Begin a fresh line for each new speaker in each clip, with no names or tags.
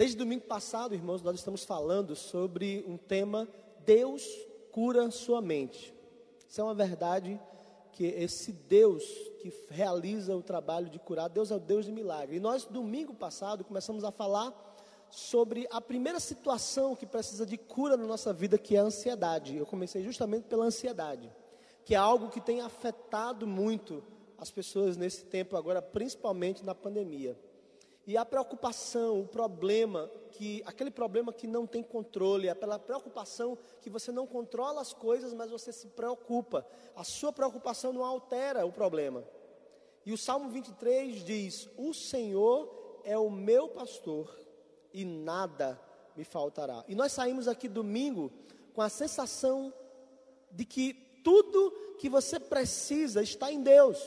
Desde domingo passado, irmãos, nós estamos falando sobre um tema: Deus cura sua mente. Isso é uma verdade que esse Deus que realiza o trabalho de curar, Deus é o Deus de milagre. E nós, domingo passado, começamos a falar sobre a primeira situação que precisa de cura na nossa vida, que é a ansiedade. Eu comecei justamente pela ansiedade, que é algo que tem afetado muito as pessoas nesse tempo agora, principalmente na pandemia. E a preocupação, o problema, que aquele problema que não tem controle, é pela preocupação que você não controla as coisas, mas você se preocupa. A sua preocupação não altera o problema. E o Salmo 23 diz: O Senhor é o meu pastor e nada me faltará. E nós saímos aqui domingo com a sensação de que tudo que você precisa está em Deus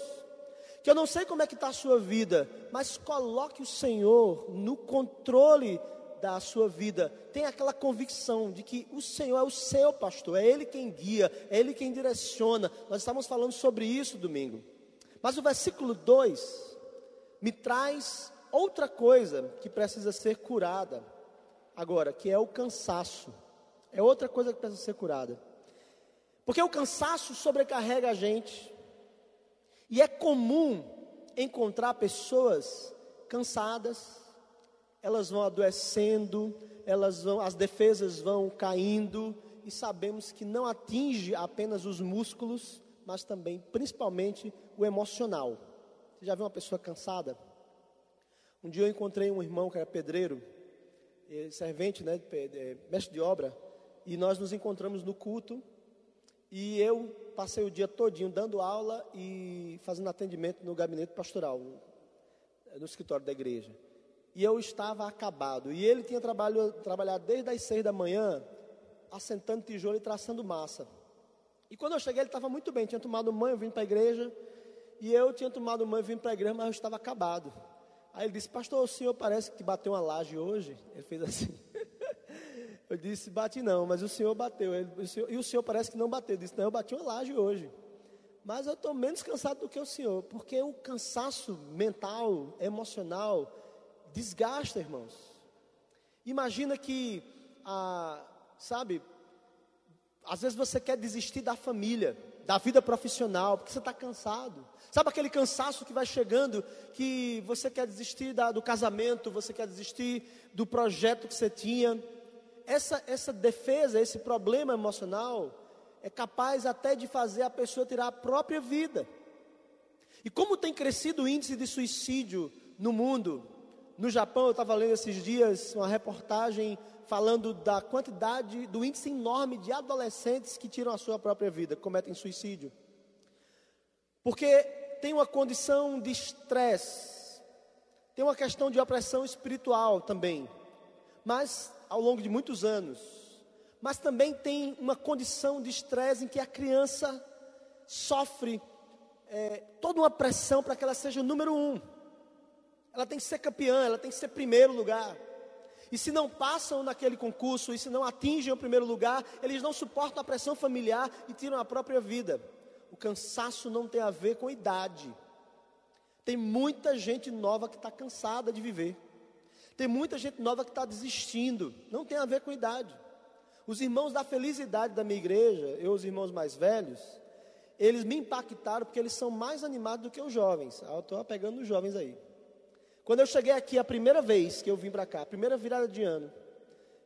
que eu não sei como é que está a sua vida, mas coloque o Senhor no controle da sua vida. Tenha aquela convicção de que o Senhor é o seu pastor, é Ele quem guia, é Ele quem direciona. Nós estamos falando sobre isso domingo. Mas o versículo 2 me traz outra coisa que precisa ser curada agora, que é o cansaço. É outra coisa que precisa ser curada. Porque o cansaço sobrecarrega a gente. E é comum encontrar pessoas cansadas, elas vão adoecendo, elas vão, as defesas vão caindo, e sabemos que não atinge apenas os músculos, mas também, principalmente, o emocional. Você já viu uma pessoa cansada? Um dia eu encontrei um irmão que era pedreiro, eh, servente, né, mestre de obra, e nós nos encontramos no culto, e eu passei o dia todinho dando aula e fazendo atendimento no gabinete pastoral, no escritório da igreja. E eu estava acabado. E ele tinha trabalho, trabalhado desde as seis da manhã, assentando tijolo e traçando massa. E quando eu cheguei, ele estava muito bem, tinha tomado banho, vindo para a igreja. E eu tinha tomado banho, vindo para a igreja, mas eu estava acabado. Aí ele disse, pastor, o senhor parece que bateu uma laje hoje. Ele fez assim. Eu disse, bati não, mas o senhor bateu. Ele, o senhor, e o senhor parece que não bateu. Eu disse, não, eu bati uma laje hoje. Mas eu estou menos cansado do que o senhor, porque o cansaço mental, emocional, desgasta, irmãos. Imagina que, ah, sabe, às vezes você quer desistir da família, da vida profissional, porque você está cansado. Sabe aquele cansaço que vai chegando, que você quer desistir da, do casamento, você quer desistir do projeto que você tinha essa, essa defesa, esse problema emocional, é capaz até de fazer a pessoa tirar a própria vida. E como tem crescido o índice de suicídio no mundo, no Japão, eu estava lendo esses dias uma reportagem falando da quantidade, do índice enorme de adolescentes que tiram a sua própria vida, cometem suicídio. Porque tem uma condição de estresse, tem uma questão de opressão espiritual também. Mas ao longo de muitos anos, mas também tem uma condição de estresse em que a criança sofre é, toda uma pressão para que ela seja o número um. Ela tem que ser campeã, ela tem que ser primeiro lugar. E se não passam naquele concurso, e se não atingem o primeiro lugar, eles não suportam a pressão familiar e tiram a própria vida. O cansaço não tem a ver com idade. Tem muita gente nova que está cansada de viver. Tem muita gente nova que está desistindo, não tem a ver com idade. Os irmãos da felicidade da minha igreja, eu, os irmãos mais velhos, eles me impactaram porque eles são mais animados do que os jovens. Ah, eu estou pegando os jovens aí. Quando eu cheguei aqui a primeira vez que eu vim para cá, a primeira virada de ano,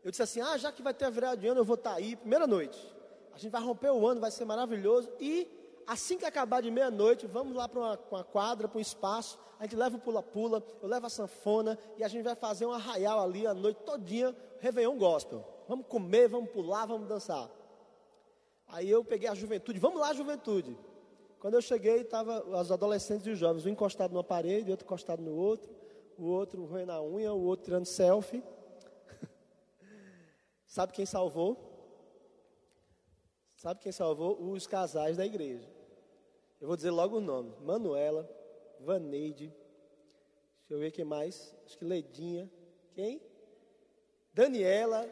eu disse assim: ah, já que vai ter a virada de ano, eu vou estar tá aí, primeira noite. A gente vai romper o ano, vai ser maravilhoso. E assim que acabar de meia-noite, vamos lá para uma, uma, quadra, para um espaço, a gente leva o pula-pula, eu levo a sanfona e a gente vai fazer um arraial ali a noite todinha, Réveillon Gospel. Vamos comer, vamos pular, vamos dançar. Aí eu peguei a juventude, vamos lá, juventude. Quando eu cheguei, estavam os adolescentes e os jovens, um encostado numa parede, outro encostado no outro, o outro roendo a unha, o outro tirando selfie. Sabe quem salvou? Sabe quem salvou? Os casais da igreja. Eu vou dizer logo o nome: Manuela, Vaneide. Deixa eu ver quem mais. Acho que Ledinha. Quem? Daniela,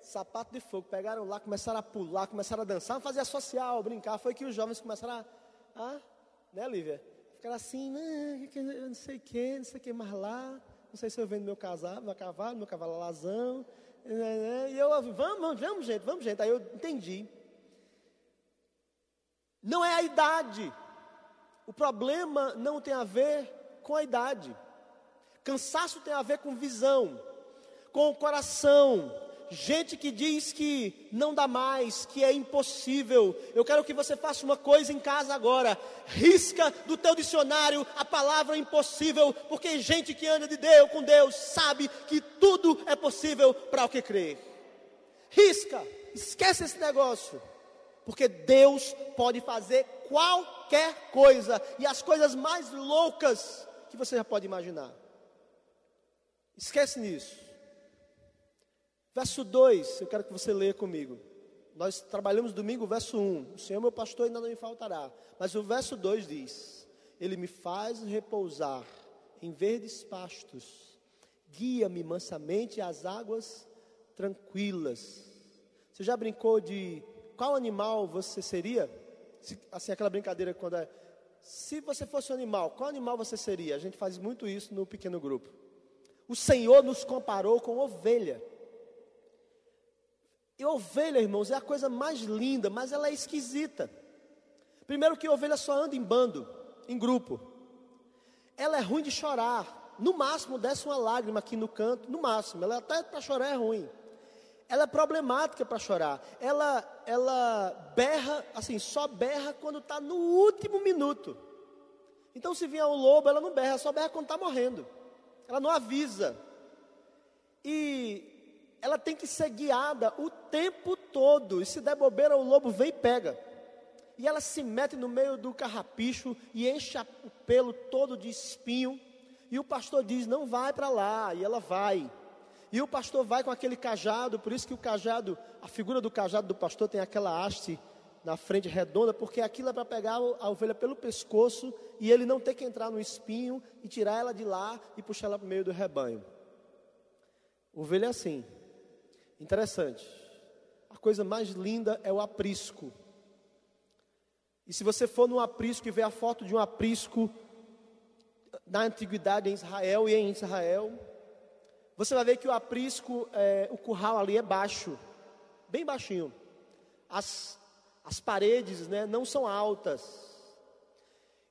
sapato de fogo. Pegaram lá, começaram a pular, começaram a dançar, fazer social, brincar. Foi que os jovens começaram a. Ah, né, Lívia? Ficaram assim, não, sei o que, não sei o que mais lá. Não sei se eu vendo meu cavalo, meu cavalo, meu cavalo alazão. E eu, vamos, vamos, gente, vamos, gente. Aí eu entendi. Não é a idade. O problema não tem a ver com a idade. Cansaço tem a ver com visão, com o coração, gente que diz que não dá mais, que é impossível. Eu quero que você faça uma coisa em casa agora. Risca do teu dicionário a palavra impossível, porque gente que anda de Deus com Deus sabe que tudo é possível para o que crê. Risca, esquece esse negócio. Porque Deus pode fazer qualquer coisa e as coisas mais loucas que você já pode imaginar. Esquece nisso. Verso 2, eu quero que você leia comigo. Nós trabalhamos domingo, verso 1. O Senhor, meu pastor, ainda não me faltará. Mas o verso 2 diz: Ele me faz repousar em verdes pastos, guia-me mansamente às águas tranquilas. Você já brincou de qual animal você seria? Assim, aquela brincadeira quando é. Se você fosse um animal, qual animal você seria? A gente faz muito isso no pequeno grupo. O Senhor nos comparou com ovelha. E ovelha, irmãos, é a coisa mais linda, mas ela é esquisita. Primeiro que ovelha só anda em bando, em grupo. Ela é ruim de chorar. No máximo desce uma lágrima aqui no canto, no máximo. Ela até para chorar é ruim. Ela é problemática para chorar. Ela, ela berra, assim, só berra quando está no último minuto. Então, se vier um lobo, ela não berra, só berra quando está morrendo. Ela não avisa. E ela tem que ser guiada o tempo todo. E se der bobeira, o lobo vem e pega. E ela se mete no meio do carrapicho e enche o pelo todo de espinho. E o pastor diz: Não vai para lá. E ela vai. E o pastor vai com aquele cajado. Por isso que o cajado, a figura do cajado do pastor tem aquela haste na frente redonda, porque aquilo é para pegar a ovelha pelo pescoço e ele não ter que entrar no espinho e tirar ela de lá e puxar ela para o meio do rebanho. Ovelha é assim. Interessante. A coisa mais linda é o aprisco. E se você for no aprisco e ver a foto de um aprisco na antiguidade em Israel e em Israel, você vai ver que o aprisco, é, o curral ali é baixo, bem baixinho. As, as paredes né, não são altas.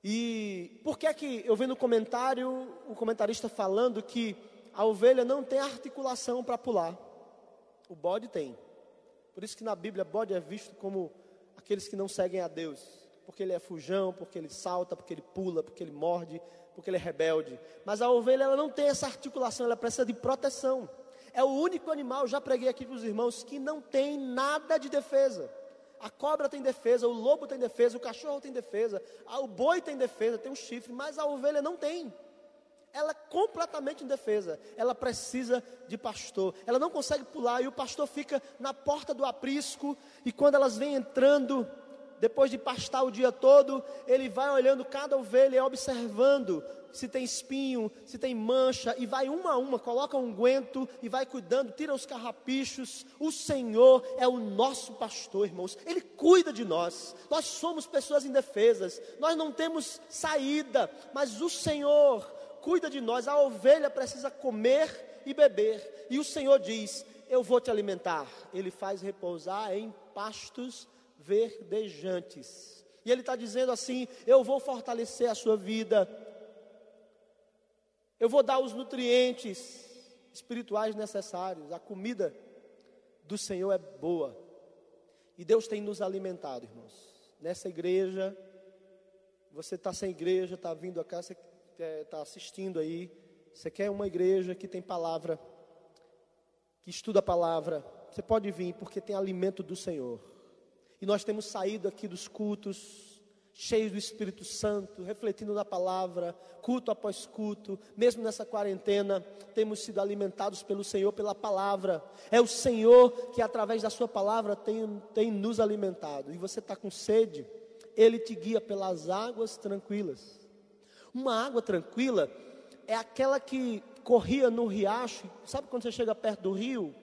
E por que é que eu vi no comentário o comentarista falando que a ovelha não tem articulação para pular? O bode tem. Por isso que na Bíblia bode é visto como aqueles que não seguem a Deus. Porque ele é fujão, porque ele salta, porque ele pula, porque ele morde, porque ele é rebelde. Mas a ovelha ela não tem essa articulação, ela precisa de proteção. É o único animal, já preguei aqui para os irmãos, que não tem nada de defesa. A cobra tem defesa, o lobo tem defesa, o cachorro tem defesa, o boi tem defesa, tem um chifre, mas a ovelha não tem ela é completamente indefesa. Ela precisa de pastor. Ela não consegue pular e o pastor fica na porta do aprisco. E quando elas vêm entrando, depois de pastar o dia todo, ele vai olhando cada ovelha observando se tem espinho, se tem mancha, e vai uma a uma, coloca um guento e vai cuidando, tira os carrapichos. O Senhor é o nosso pastor, irmãos. Ele cuida de nós. Nós somos pessoas indefesas. Nós não temos saída, mas o Senhor cuida de nós. A ovelha precisa comer e beber. E o Senhor diz: Eu vou te alimentar. Ele faz repousar em pastos verdejantes. E Ele está dizendo assim: Eu vou fortalecer a sua vida. Eu vou dar os nutrientes espirituais necessários. A comida do Senhor é boa. E Deus tem nos alimentado, irmãos. Nessa igreja, você está sem igreja, está vindo a casa, está assistindo aí, você quer uma igreja que tem palavra, que estuda a palavra, você pode vir, porque tem alimento do Senhor. E nós temos saído aqui dos cultos, cheios do Espírito Santo, refletindo na palavra, culto após culto, mesmo nessa quarentena, temos sido alimentados pelo Senhor, pela palavra. É o Senhor que, através da Sua palavra, tem, tem nos alimentado. E você está com sede, Ele te guia pelas águas tranquilas. Uma água tranquila é aquela que corria no riacho. Sabe quando você chega perto do rio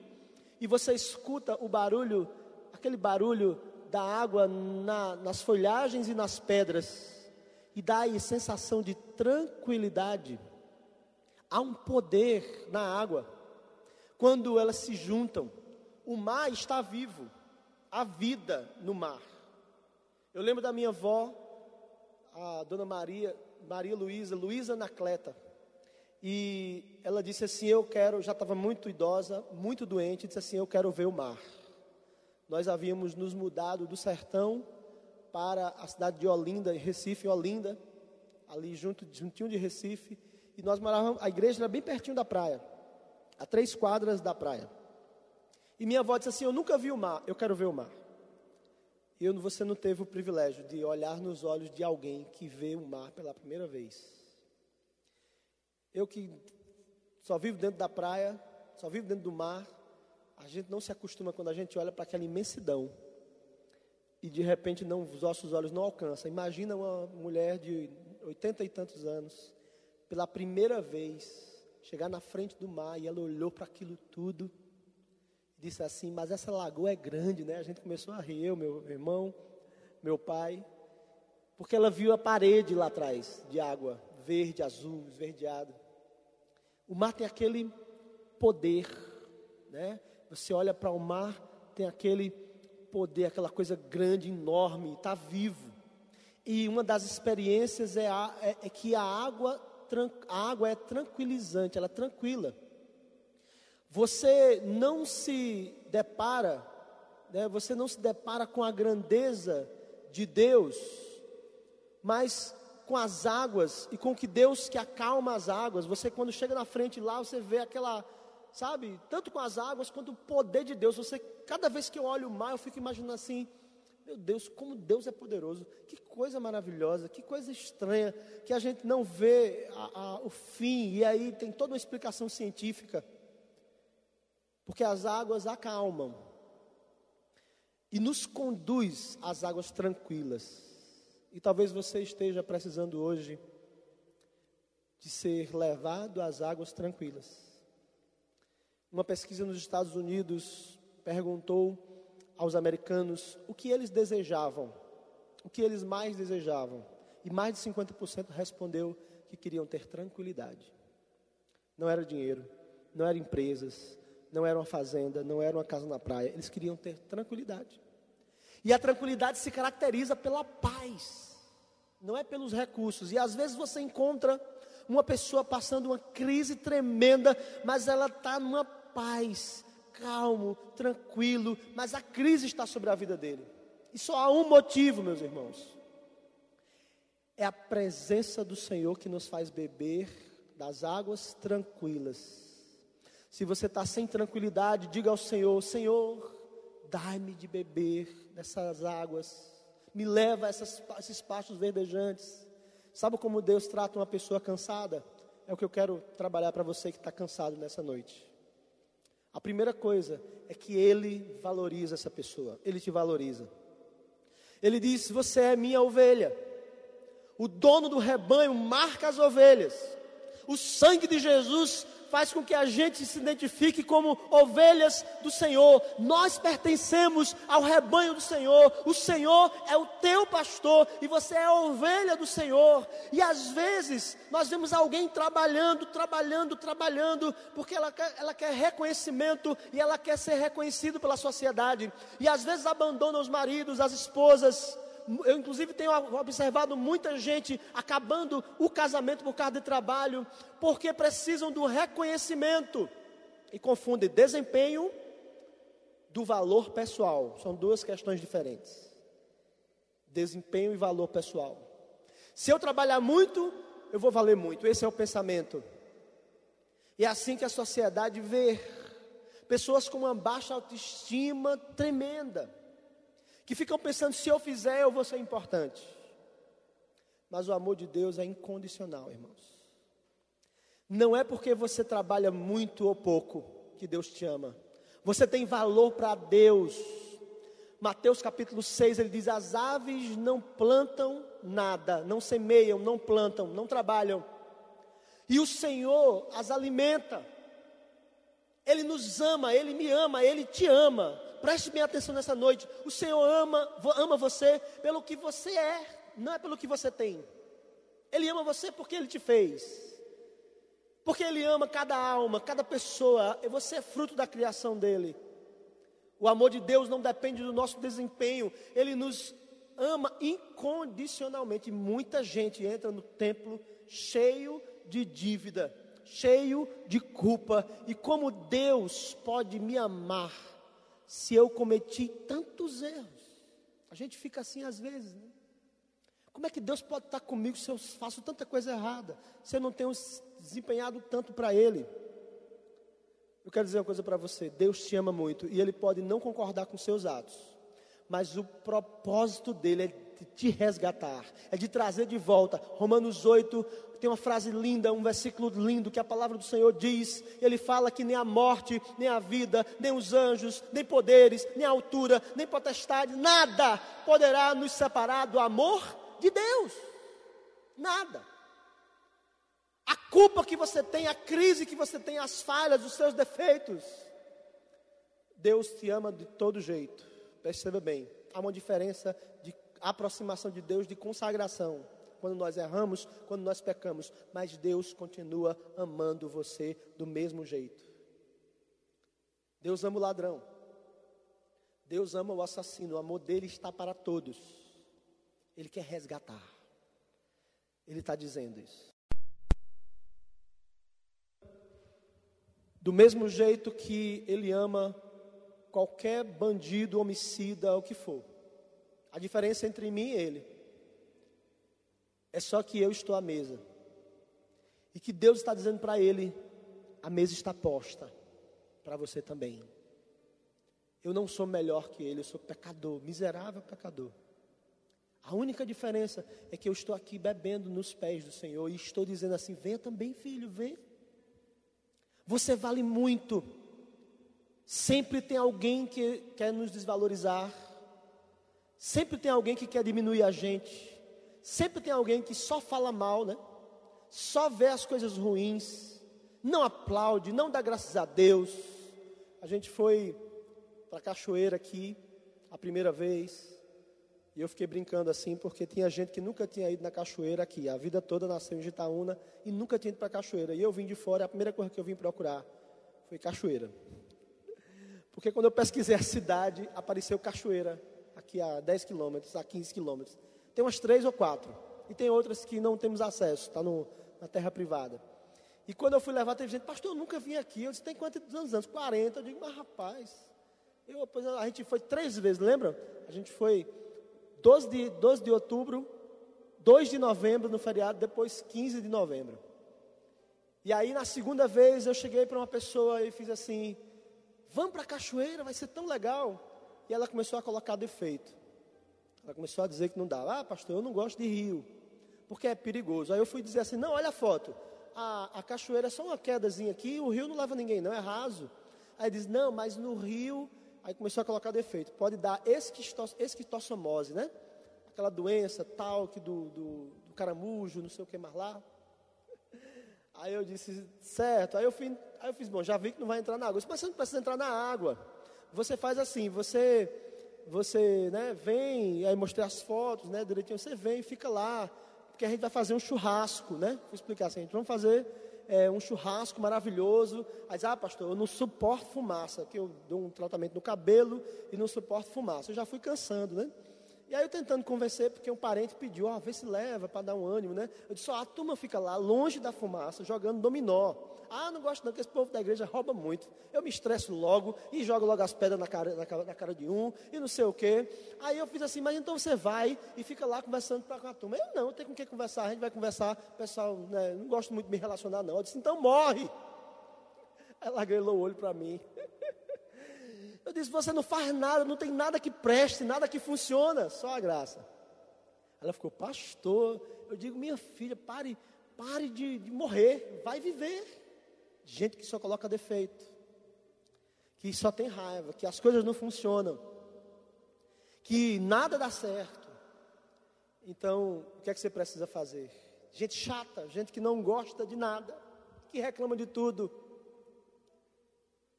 e você escuta o barulho, aquele barulho da água na, nas folhagens e nas pedras, e dá aí sensação de tranquilidade. Há um poder na água. Quando elas se juntam, o mar está vivo. Há vida no mar. Eu lembro da minha avó, a dona Maria, Maria Luísa, Luísa Anacleta. E ela disse assim: Eu quero, já estava muito idosa, muito doente, disse assim: Eu quero ver o mar. Nós havíamos nos mudado do sertão para a cidade de Olinda, Recife, Olinda, ali junto, juntinho de Recife. E nós morávamos, a igreja era bem pertinho da praia, a três quadras da praia. E minha avó disse assim: Eu nunca vi o mar, eu quero ver o mar. E você não teve o privilégio de olhar nos olhos de alguém que vê o mar pela primeira vez. Eu que só vivo dentro da praia, só vivo dentro do mar, a gente não se acostuma quando a gente olha para aquela imensidão e de repente não, os nossos olhos não alcançam. Imagina uma mulher de oitenta e tantos anos, pela primeira vez, chegar na frente do mar e ela olhou para aquilo tudo e disse assim: Mas essa lagoa é grande, né? A gente começou a rir, eu, meu irmão, meu pai, porque ela viu a parede lá atrás de água, verde, azul, esverdeado. O mar tem aquele poder, né? Você olha para o mar, tem aquele poder, aquela coisa grande, enorme, está vivo. E uma das experiências é, a, é, é que a água, a água é tranquilizante, ela é tranquila. Você não se depara, né, você não se depara com a grandeza de Deus, mas com as águas e com que Deus que acalma as águas. Você quando chega na frente lá, você vê aquela sabe? Tanto com as águas quanto o poder de Deus. Você, cada vez que eu olho o mar, eu fico imaginando assim: meu Deus, como Deus é poderoso. Que coisa maravilhosa, que coisa estranha, que a gente não vê a, a, o fim, e aí tem toda uma explicação científica. Porque as águas acalmam e nos conduz às águas tranquilas. E talvez você esteja precisando hoje de ser levado às águas tranquilas. Uma pesquisa nos Estados Unidos perguntou aos americanos o que eles desejavam, o que eles mais desejavam. E mais de 50% respondeu que queriam ter tranquilidade. Não era dinheiro, não eram empresas, não era uma fazenda, não era uma casa na praia. Eles queriam ter tranquilidade. E a tranquilidade se caracteriza pela paz, não é pelos recursos. E às vezes você encontra uma pessoa passando uma crise tremenda, mas ela está numa paz, calmo, tranquilo, mas a crise está sobre a vida dele. E só há um motivo, meus irmãos. É a presença do Senhor que nos faz beber das águas tranquilas. Se você está sem tranquilidade, diga ao Senhor: Senhor, dai-me de beber dessas águas, me leva a essas, esses pastos verdejantes. Sabe como Deus trata uma pessoa cansada? É o que eu quero trabalhar para você que está cansado nessa noite. A primeira coisa é que ele valoriza essa pessoa, ele te valoriza. Ele diz: Você é minha ovelha. O dono do rebanho marca as ovelhas. O sangue de Jesus faz com que a gente se identifique como ovelhas do Senhor. Nós pertencemos ao rebanho do Senhor. O Senhor é o teu pastor e você é a ovelha do Senhor. E às vezes nós vemos alguém trabalhando, trabalhando, trabalhando, porque ela quer, ela quer reconhecimento e ela quer ser reconhecido pela sociedade. E às vezes abandona os maridos, as esposas eu inclusive tenho observado muita gente acabando o casamento por causa de trabalho, porque precisam do reconhecimento e confundem desempenho do valor pessoal. São duas questões diferentes. Desempenho e valor pessoal. Se eu trabalhar muito, eu vou valer muito. Esse é o pensamento. E é assim que a sociedade vê pessoas com uma baixa autoestima tremenda que ficam pensando: se eu fizer, eu vou ser importante. Mas o amor de Deus é incondicional, irmãos. Não é porque você trabalha muito ou pouco que Deus te ama. Você tem valor para Deus. Mateus capítulo 6, ele diz: As aves não plantam nada, não semeiam, não plantam, não trabalham. E o Senhor as alimenta. Ele nos ama, Ele me ama, Ele te ama. Preste bem atenção nessa noite. O Senhor ama, ama você pelo que você é, não é pelo que você tem. Ele ama você porque Ele te fez. Porque Ele ama cada alma, cada pessoa, e você é fruto da criação dele. O amor de Deus não depende do nosso desempenho, Ele nos ama incondicionalmente. Muita gente entra no templo cheio de dívida, cheio de culpa, e como Deus pode me amar se eu cometi tantos erros? A gente fica assim às vezes, né? Como é que Deus pode estar comigo se eu faço tanta coisa errada? Se eu não tenho desempenhado tanto para Ele? Eu quero dizer uma coisa para você: Deus te ama muito e Ele pode não concordar com seus atos, mas o propósito dele é de te resgatar, é de trazer de volta. Romanos 8 tem uma frase linda, um versículo lindo que a palavra do Senhor diz. Ele fala que nem a morte, nem a vida, nem os anjos, nem poderes, nem a altura, nem potestade, nada poderá nos separar do amor de Deus. Nada. A culpa que você tem, a crise que você tem, as falhas, os seus defeitos. Deus te ama de todo jeito. Perceba bem. Há uma diferença de aproximação de Deus, de consagração. Quando nós erramos, quando nós pecamos. Mas Deus continua amando você do mesmo jeito. Deus ama o ladrão. Deus ama o assassino. O amor dele está para todos. Ele quer resgatar. Ele está dizendo isso. Do mesmo jeito que ele ama qualquer bandido, homicida, o que for. A diferença entre mim e ele é só que eu estou à mesa. E que Deus está dizendo para ele: a mesa está posta para você também. Eu não sou melhor que ele, eu sou pecador, miserável pecador. A única diferença é que eu estou aqui bebendo nos pés do Senhor e estou dizendo assim: venha também, filho, vem. Você vale muito. Sempre tem alguém que quer nos desvalorizar. Sempre tem alguém que quer diminuir a gente. Sempre tem alguém que só fala mal, né? Só vê as coisas ruins. Não aplaude, não dá graças a Deus. A gente foi para a cachoeira aqui a primeira vez. E eu fiquei brincando assim, porque tinha gente que nunca tinha ido na cachoeira aqui. A vida toda nasceu em Gitaúna e nunca tinha ido para a cachoeira. E eu vim de fora, a primeira coisa que eu vim procurar foi cachoeira. Porque quando eu pesquisei a cidade, apareceu cachoeira, aqui a 10 quilômetros, a 15 quilômetros. Tem umas três ou quatro. E tem outras que não temos acesso, está na terra privada. E quando eu fui levar, teve gente, pastor, eu nunca vim aqui. Eu disse, tem quantos anos? 40. Eu digo, mas rapaz, eu, a gente foi três vezes, lembra? A gente foi 12 de, 12 de outubro, 2 de novembro no feriado, depois 15 de novembro. E aí na segunda vez eu cheguei para uma pessoa e fiz assim: "Vamos para a cachoeira, vai ser tão legal". E ela começou a colocar defeito. Ela começou a dizer que não dava. Ah, pastor, eu não gosto de rio, porque é perigoso. Aí eu fui dizer assim: "Não, olha a foto. A, a cachoeira é só uma quedazinha aqui, o rio não leva ninguém, não é raso". Aí diz: "Não, mas no rio Aí começou a colocar defeito. Pode dar esquistossomose, né? Aquela doença tal que do, do, do caramujo, não sei o que mais lá. Aí eu disse, certo. Aí eu, fui, aí eu fiz, bom, já vi que não vai entrar na água. disse, mas você não precisa entrar na água. Você faz assim, você, você, né, vem, aí mostrei as fotos, né, direitinho, você vem fica lá, porque a gente vai fazer um churrasco, né? Vou explicar assim, a gente vai fazer é, um churrasco maravilhoso. Aí diz, ah, pastor, eu não suporto fumaça, que eu dou um tratamento no cabelo e não suporto fumaça. Eu já fui cansando, né? E aí eu tentando convencer, porque um parente pediu, ó, oh, vê se leva para dar um ânimo, né? Eu disse, ó, oh, a turma fica lá, longe da fumaça, jogando dominó. Ah, não gosto não, que esse povo da igreja rouba muito. Eu me estresso logo e jogo logo as pedras na cara, na, na cara de um e não sei o quê. Aí eu fiz assim, mas então você vai e fica lá conversando com a turma. Eu não, tenho com quem conversar, a gente vai conversar, pessoal, né, não gosto muito de me relacionar não. Eu disse, então morre. Ela grelou o olho para mim. Eu disse: Você não faz nada, não tem nada que preste, nada que funciona, só a graça. Ela ficou, pastor. Eu digo: Minha filha, pare, pare de, de morrer, vai viver. Gente que só coloca defeito, que só tem raiva, que as coisas não funcionam, que nada dá certo. Então, o que é que você precisa fazer? Gente chata, gente que não gosta de nada, que reclama de tudo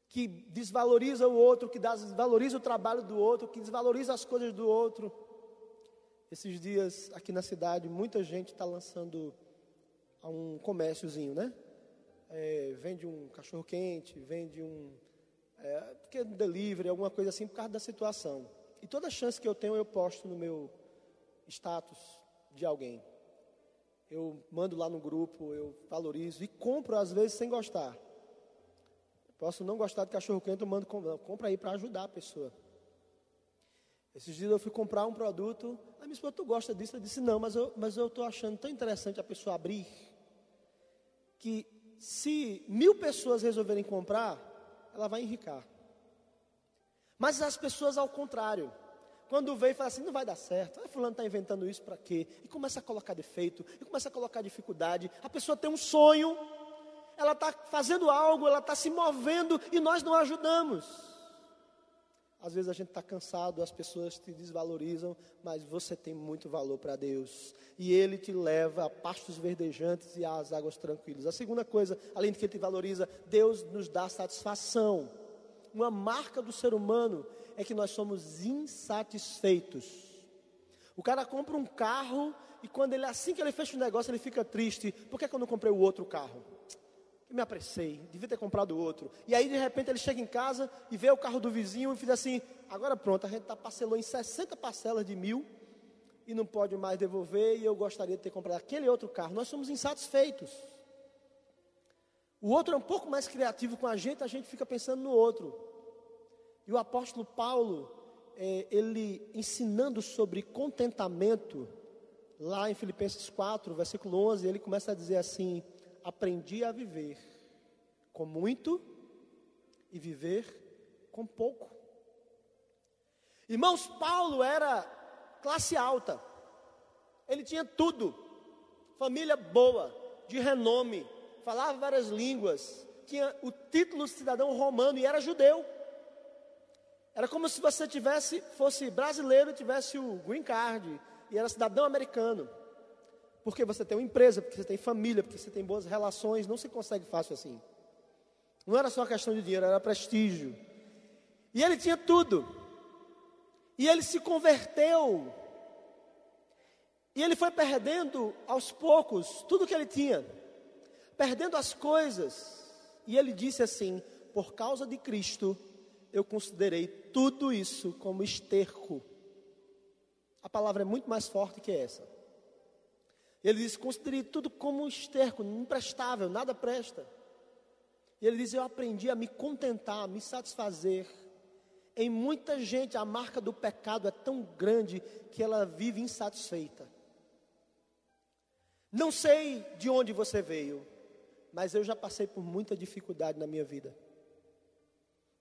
que desvaloriza o outro, que desvaloriza o trabalho do outro, que desvaloriza as coisas do outro. Esses dias aqui na cidade, muita gente está lançando um comérciozinho, né? É, vende um cachorro quente, vende um é, é delivery, alguma coisa assim, por causa da situação. E toda chance que eu tenho, eu posto no meu status de alguém. Eu mando lá no grupo, eu valorizo e compro às vezes sem gostar. Posso não gostar de cachorro quente, eu mando compra aí para ajudar a pessoa. Esses dias eu fui comprar um produto, a minha esposa, tu gosta disso? Eu disse, não, mas eu mas estou achando tão interessante a pessoa abrir, que se mil pessoas resolverem comprar, ela vai enricar. Mas as pessoas ao contrário, quando vem e fala assim, não vai dar certo, ah, fulano está inventando isso para quê? E começa a colocar defeito, e começa a colocar dificuldade. A pessoa tem um sonho, ela está fazendo algo, ela está se movendo e nós não ajudamos. Às vezes a gente está cansado, as pessoas te desvalorizam, mas você tem muito valor para Deus. E Ele te leva a pastos verdejantes e às águas tranquilas. A segunda coisa, além de que Ele te valoriza, Deus nos dá satisfação. Uma marca do ser humano é que nós somos insatisfeitos. O cara compra um carro e quando ele assim que ele fecha o negócio, ele fica triste. Por que, que eu não comprei o outro carro? Eu me apressei, devia ter comprado outro. E aí, de repente, ele chega em casa e vê o carro do vizinho e diz assim: agora pronto, a gente tá, parcelou em 60 parcelas de mil e não pode mais devolver. E eu gostaria de ter comprado aquele outro carro. Nós somos insatisfeitos. O outro é um pouco mais criativo com a gente, a gente fica pensando no outro. E o apóstolo Paulo, é, ele ensinando sobre contentamento, lá em Filipenses 4, versículo 11, ele começa a dizer assim aprendi a viver com muito e viver com pouco. Irmãos, Paulo era classe alta, ele tinha tudo, família boa, de renome, falava várias línguas, tinha o título de cidadão romano e era judeu. Era como se você tivesse, fosse brasileiro e tivesse o green card e era cidadão americano. Porque você tem uma empresa, porque você tem família, porque você tem boas relações, não se consegue fácil assim. Não era só questão de dinheiro, era prestígio. E ele tinha tudo. E ele se converteu. E ele foi perdendo aos poucos tudo que ele tinha, perdendo as coisas. E ele disse assim: por causa de Cristo, eu considerei tudo isso como esterco. A palavra é muito mais forte que essa. Ele diz: considere tudo como um esterco, imprestável, nada presta. E ele diz: Eu aprendi a me contentar, a me satisfazer. Em muita gente, a marca do pecado é tão grande que ela vive insatisfeita. Não sei de onde você veio, mas eu já passei por muita dificuldade na minha vida,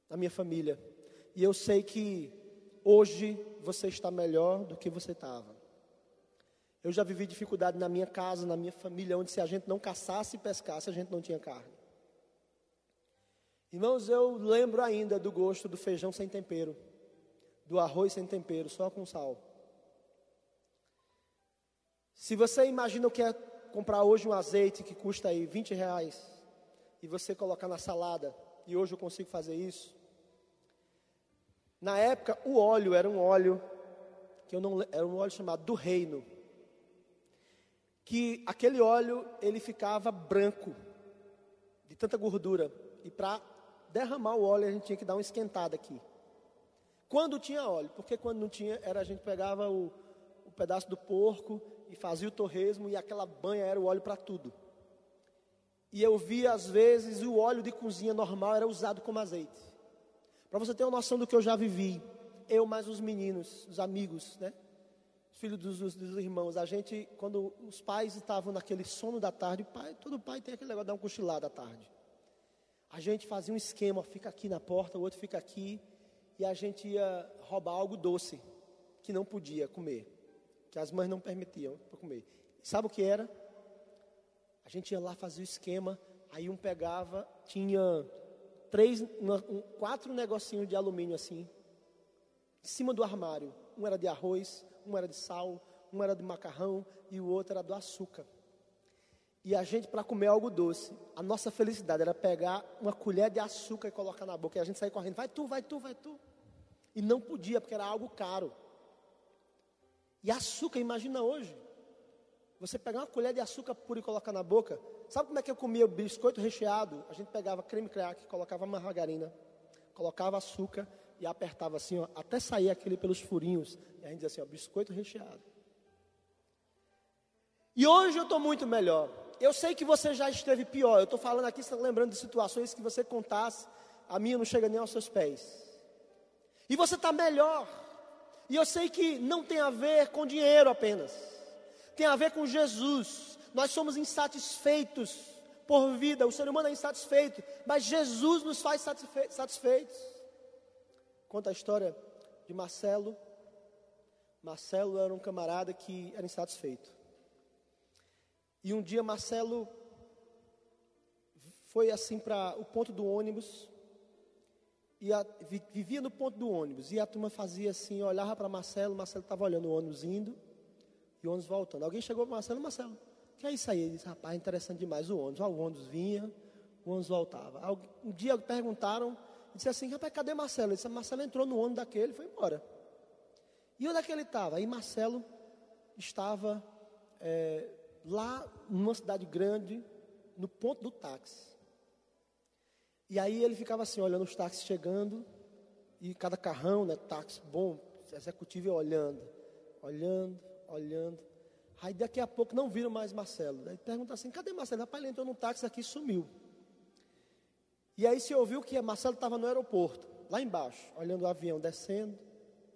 na minha família. E eu sei que hoje você está melhor do que você estava. Eu já vivi dificuldade na minha casa, na minha família, onde se a gente não caçasse e pescasse, a gente não tinha carne. Irmãos, eu lembro ainda do gosto do feijão sem tempero, do arroz sem tempero, só com sal. Se você imagina o que é comprar hoje um azeite que custa aí 20 reais e você colocar na salada, e hoje eu consigo fazer isso. Na época, o óleo era um óleo que eu não era um óleo chamado do reino que aquele óleo ele ficava branco de tanta gordura e para derramar o óleo a gente tinha que dar uma esquentada aqui. Quando tinha óleo, porque quando não tinha era a gente pegava o, o pedaço do porco e fazia o torresmo e aquela banha era o óleo para tudo. E eu via às vezes o óleo de cozinha normal era usado como azeite. Para você ter uma noção do que eu já vivi, eu mais os meninos, os amigos, né? Filhos dos, dos, dos, irmãos, a gente, quando os pais estavam naquele sono da tarde, pai, todo pai tem aquele negócio de dar um cochilado à tarde. A gente fazia um esquema, fica aqui na porta, o outro fica aqui, e a gente ia roubar algo doce, que não podia comer, que as mães não permitiam para comer. Sabe o que era? A gente ia lá fazer o esquema, aí um pegava, tinha três, uma, um, quatro negocinhos de alumínio assim, em cima do armário. Um era de arroz, um era de sal, um era de macarrão e o outro era do açúcar. E a gente, para comer algo doce, a nossa felicidade era pegar uma colher de açúcar e colocar na boca. E a gente sair correndo, vai tu, vai tu, vai tu. E não podia, porque era algo caro. E açúcar, imagina hoje. Você pegar uma colher de açúcar puro e colocar na boca. Sabe como é que eu comia o biscoito recheado? A gente pegava creme crack, colocava margarina, colocava açúcar e apertava assim, ó, até sair aquele pelos furinhos. E a gente dizia assim, ó, biscoito recheado. E hoje eu estou muito melhor. Eu sei que você já esteve pior. Eu estou falando aqui, você tá lembrando de situações que você contasse, a minha não chega nem aos seus pés. E você está melhor. E eu sei que não tem a ver com dinheiro apenas. Tem a ver com Jesus. Nós somos insatisfeitos por vida. O ser humano é insatisfeito. Mas Jesus nos faz satisfe satisfeitos. Conta a história de Marcelo. Marcelo era um camarada que era insatisfeito. E um dia Marcelo foi assim para o ponto do ônibus e a, vivia no ponto do ônibus. E a turma fazia assim, olhava para Marcelo, Marcelo estava olhando o ônibus indo e o ônibus voltando. Alguém chegou para Marcelo, Marcelo, que é isso aí? Ele disse, rapaz, interessante demais o ônibus. O ônibus vinha, o ônibus voltava. Um dia perguntaram, disse assim, rapaz, cadê Marcelo? Ele disse, Marcelo entrou no ônibus daquele e foi embora. E onde é que ele estava? Aí Marcelo estava é, lá numa cidade grande, no ponto do táxi. E aí ele ficava assim, olhando os táxis chegando, e cada carrão, né, táxi bom, executivo olhando, olhando, olhando. Aí daqui a pouco não viram mais Marcelo. Aí pergunta assim, cadê Marcelo? Rapaz, ele entrou no táxi aqui e sumiu. E aí se ouviu que Marcelo estava no aeroporto, lá embaixo, olhando o avião descendo,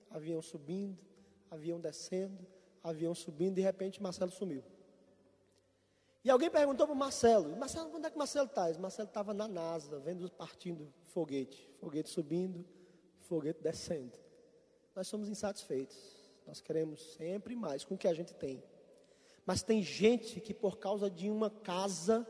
avião subindo, avião descendo, avião subindo, de repente Marcelo sumiu. E alguém perguntou para o Marcelo, Marcelo, onde é que Marcelo está? Marcelo estava na NASA, vendo partindo foguete, foguete subindo, foguete descendo. Nós somos insatisfeitos. Nós queremos sempre mais com o que a gente tem. Mas tem gente que por causa de uma casa,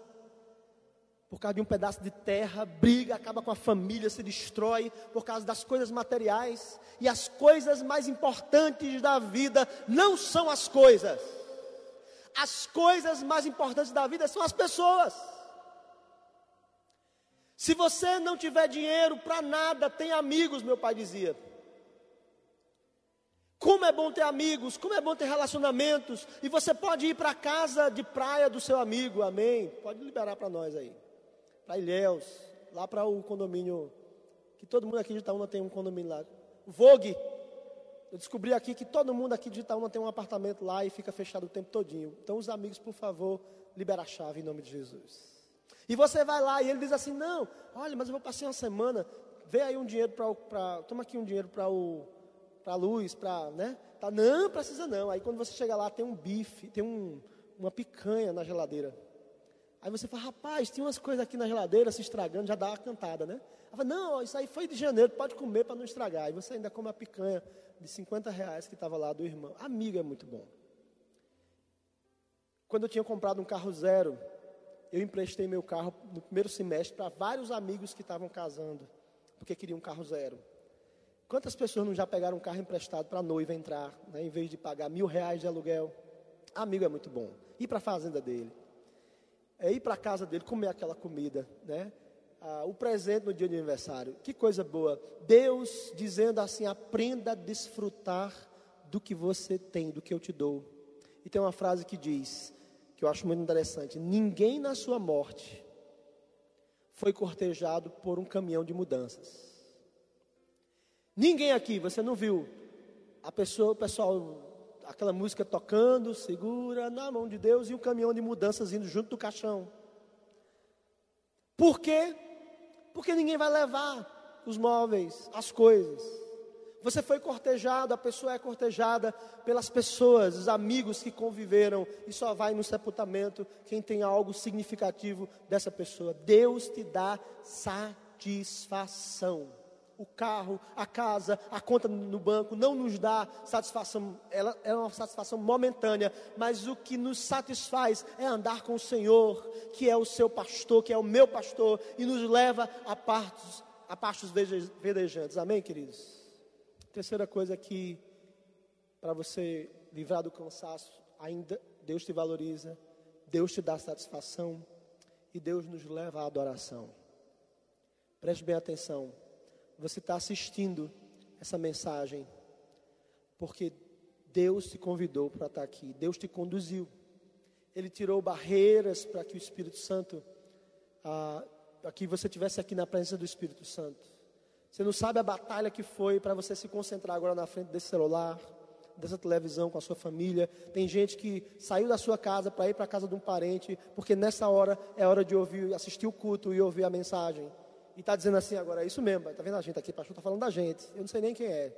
por causa de um pedaço de terra, briga, acaba com a família, se destrói por causa das coisas materiais. E as coisas mais importantes da vida não são as coisas as coisas mais importantes da vida são as pessoas. Se você não tiver dinheiro para nada, tem amigos, meu pai dizia. Como é bom ter amigos, como é bom ter relacionamentos. E você pode ir para a casa de praia do seu amigo, amém? Pode liberar para nós aí. Para Ilhéus, lá para o condomínio, que todo mundo aqui de Itaúna tem um condomínio lá. Vogue, eu descobri aqui que todo mundo aqui de Itaúna tem um apartamento lá e fica fechado o tempo todinho. Então, os amigos, por favor, libera a chave em nome de Jesus. E você vai lá e ele diz assim: Não, olha, mas eu vou passar uma semana. Vê aí um dinheiro para. Toma aqui um dinheiro para o para luz, para, né? Tá, não, precisa não. Aí quando você chega lá, tem um bife, tem um, uma picanha na geladeira. Aí você fala, rapaz, tem umas coisas aqui na geladeira se estragando, já dá uma cantada, né? Ela fala, não, isso aí foi de janeiro, pode comer para não estragar. Aí você ainda come a picanha de 50 reais que estava lá do irmão. Amigo é muito bom. Quando eu tinha comprado um carro zero, eu emprestei meu carro no primeiro semestre para vários amigos que estavam casando, porque queriam um carro zero. Quantas pessoas não já pegaram um carro emprestado para a noiva entrar, né, em vez de pagar mil reais de aluguel? Amigo é muito bom. Ir para a fazenda dele, é ir para a casa dele, comer aquela comida, né? ah, o presente no dia de aniversário. Que coisa boa. Deus dizendo assim: aprenda a desfrutar do que você tem, do que eu te dou. E tem uma frase que diz, que eu acho muito interessante: ninguém na sua morte foi cortejado por um caminhão de mudanças. Ninguém aqui, você não viu a pessoa, o pessoal, aquela música tocando, segura na mão de Deus e o caminhão de mudanças indo junto do caixão. Por quê? Porque ninguém vai levar os móveis, as coisas. Você foi cortejado, a pessoa é cortejada pelas pessoas, os amigos que conviveram, e só vai no sepultamento quem tem algo significativo dessa pessoa. Deus te dá satisfação o carro, a casa, a conta no banco não nos dá satisfação, ela é uma satisfação momentânea, mas o que nos satisfaz é andar com o Senhor, que é o seu pastor, que é o meu pastor, e nos leva a pastos, a pastos verdejantes. Amém, queridos? Terceira coisa que, para você livrar do cansaço, ainda Deus te valoriza, Deus te dá satisfação e Deus nos leva à adoração. Preste bem atenção você está assistindo essa mensagem, porque Deus te convidou para estar aqui, Deus te conduziu. Ele tirou barreiras para que o Espírito Santo, ah, para que você tivesse aqui na presença do Espírito Santo. Você não sabe a batalha que foi para você se concentrar agora na frente desse celular, dessa televisão com a sua família. Tem gente que saiu da sua casa para ir para a casa de um parente, porque nessa hora é hora de ouvir, assistir o culto e ouvir a mensagem. E está dizendo assim agora, é isso mesmo, está vendo a gente aqui, pastor está falando da gente. Eu não sei nem quem é.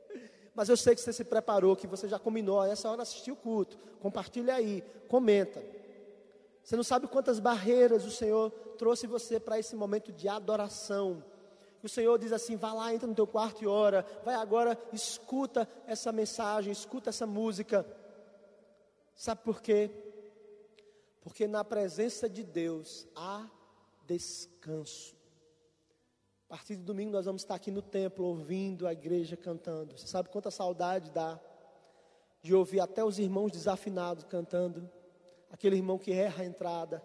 Mas eu sei que você se preparou, que você já combinou, essa hora assistir o culto. Compartilha aí, comenta. Você não sabe quantas barreiras o Senhor trouxe você para esse momento de adoração. O Senhor diz assim: vá lá, entra no teu quarto e ora. Vai agora, escuta essa mensagem, escuta essa música. Sabe por quê? Porque na presença de Deus há descanso. A partir de domingo nós vamos estar aqui no templo ouvindo a igreja cantando. Você sabe quanta saudade dá de ouvir até os irmãos desafinados cantando, aquele irmão que erra a entrada,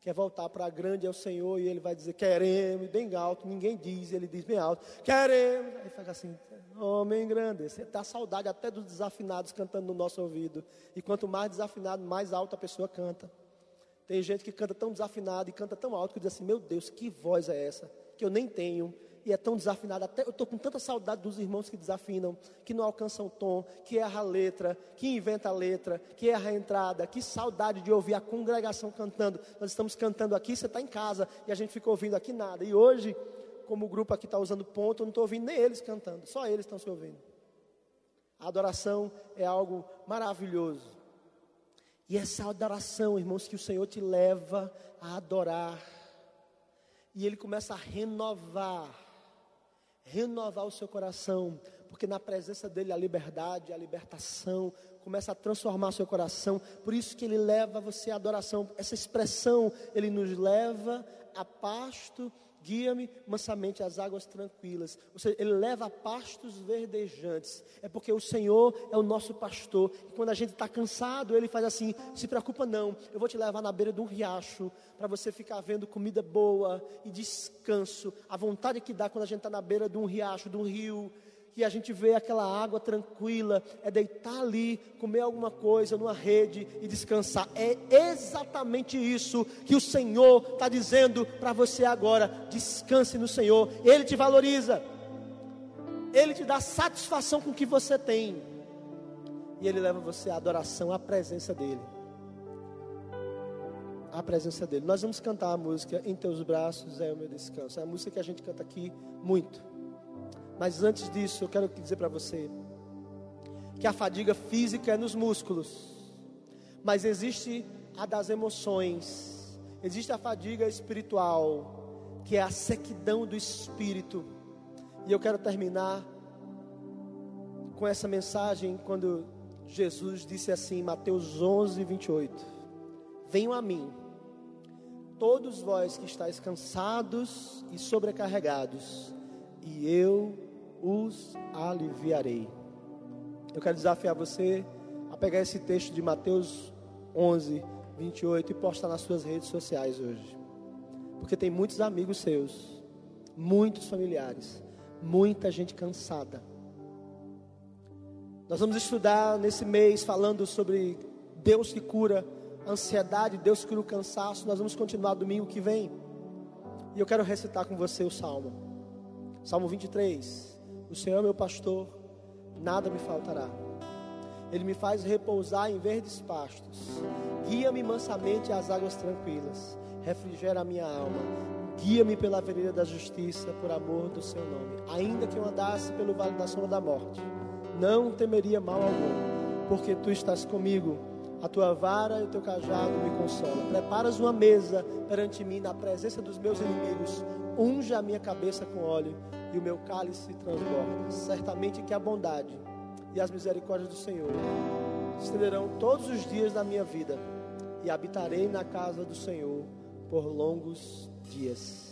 quer voltar para a grande é o Senhor e ele vai dizer queremos, bem alto, ninguém diz, ele diz bem alto, queremos. Aí fica assim, homem grande, você dá saudade até dos desafinados cantando no nosso ouvido. E quanto mais desafinado, mais alto a pessoa canta. Tem gente que canta tão desafinado e canta tão alto que diz assim: Meu Deus, que voz é essa? Que eu nem tenho, e é tão desafinado. Até eu estou com tanta saudade dos irmãos que desafinam, que não alcançam o tom, que erra a letra, que inventa a letra, que erra a entrada. Que saudade de ouvir a congregação cantando. Nós estamos cantando aqui, você está em casa e a gente fica ouvindo aqui nada. E hoje, como o grupo aqui está usando ponto, eu não estou ouvindo nem eles cantando, só eles estão se ouvindo. A adoração é algo maravilhoso. E essa adoração, irmãos, que o Senhor te leva a adorar e ele começa a renovar, renovar o seu coração, porque na presença dele a liberdade, a libertação, começa a transformar o seu coração. Por isso que ele leva você à adoração. Essa expressão, ele nos leva a pasto guia-me mansamente às águas tranquilas. Ou seja, ele leva pastos verdejantes. É porque o Senhor é o nosso pastor. E quando a gente está cansado, ele faz assim: se preocupa não, eu vou te levar na beira de um riacho para você ficar vendo comida boa e descanso. A vontade que dá quando a gente está na beira de um riacho, de um rio que a gente vê aquela água tranquila, é deitar ali, comer alguma coisa numa rede e descansar. É exatamente isso que o Senhor está dizendo para você agora. Descanse no Senhor, Ele te valoriza, Ele te dá satisfação com o que você tem, e Ele leva você à adoração, à presença dEle. A presença dele. Nós vamos cantar a música Em Teus Braços é o meu descanso. É a música que a gente canta aqui muito. Mas antes disso, eu quero dizer para você que a fadiga física é nos músculos, mas existe a das emoções, existe a fadiga espiritual, que é a sequidão do espírito. E eu quero terminar com essa mensagem quando Jesus disse assim, Mateus 11, 28: Venham a mim, todos vós que estáis cansados e sobrecarregados, e eu os aliviarei. Eu quero desafiar você a pegar esse texto de Mateus 11, 28 e postar nas suas redes sociais hoje. Porque tem muitos amigos seus, muitos familiares, muita gente cansada. Nós vamos estudar nesse mês falando sobre Deus que cura ansiedade, Deus que cura o cansaço. Nós vamos continuar domingo que vem. E eu quero recitar com você o salmo. Salmo 23. O Senhor é meu pastor, nada me faltará. Ele me faz repousar em verdes pastos. Guia-me mansamente às águas tranquilas. Refrigera a minha alma. Guia-me pela avenida da justiça, por amor do seu nome. Ainda que eu andasse pelo vale da sombra da morte, não temeria mal algum, porque tu estás comigo. A tua vara e o teu cajado me consolam. Preparas uma mesa perante mim na presença dos meus inimigos. Unja a minha cabeça com óleo e o meu cálice transborda. Certamente que a bondade e as misericórdias do Senhor estenderão todos os dias da minha vida e habitarei na casa do Senhor por longos dias.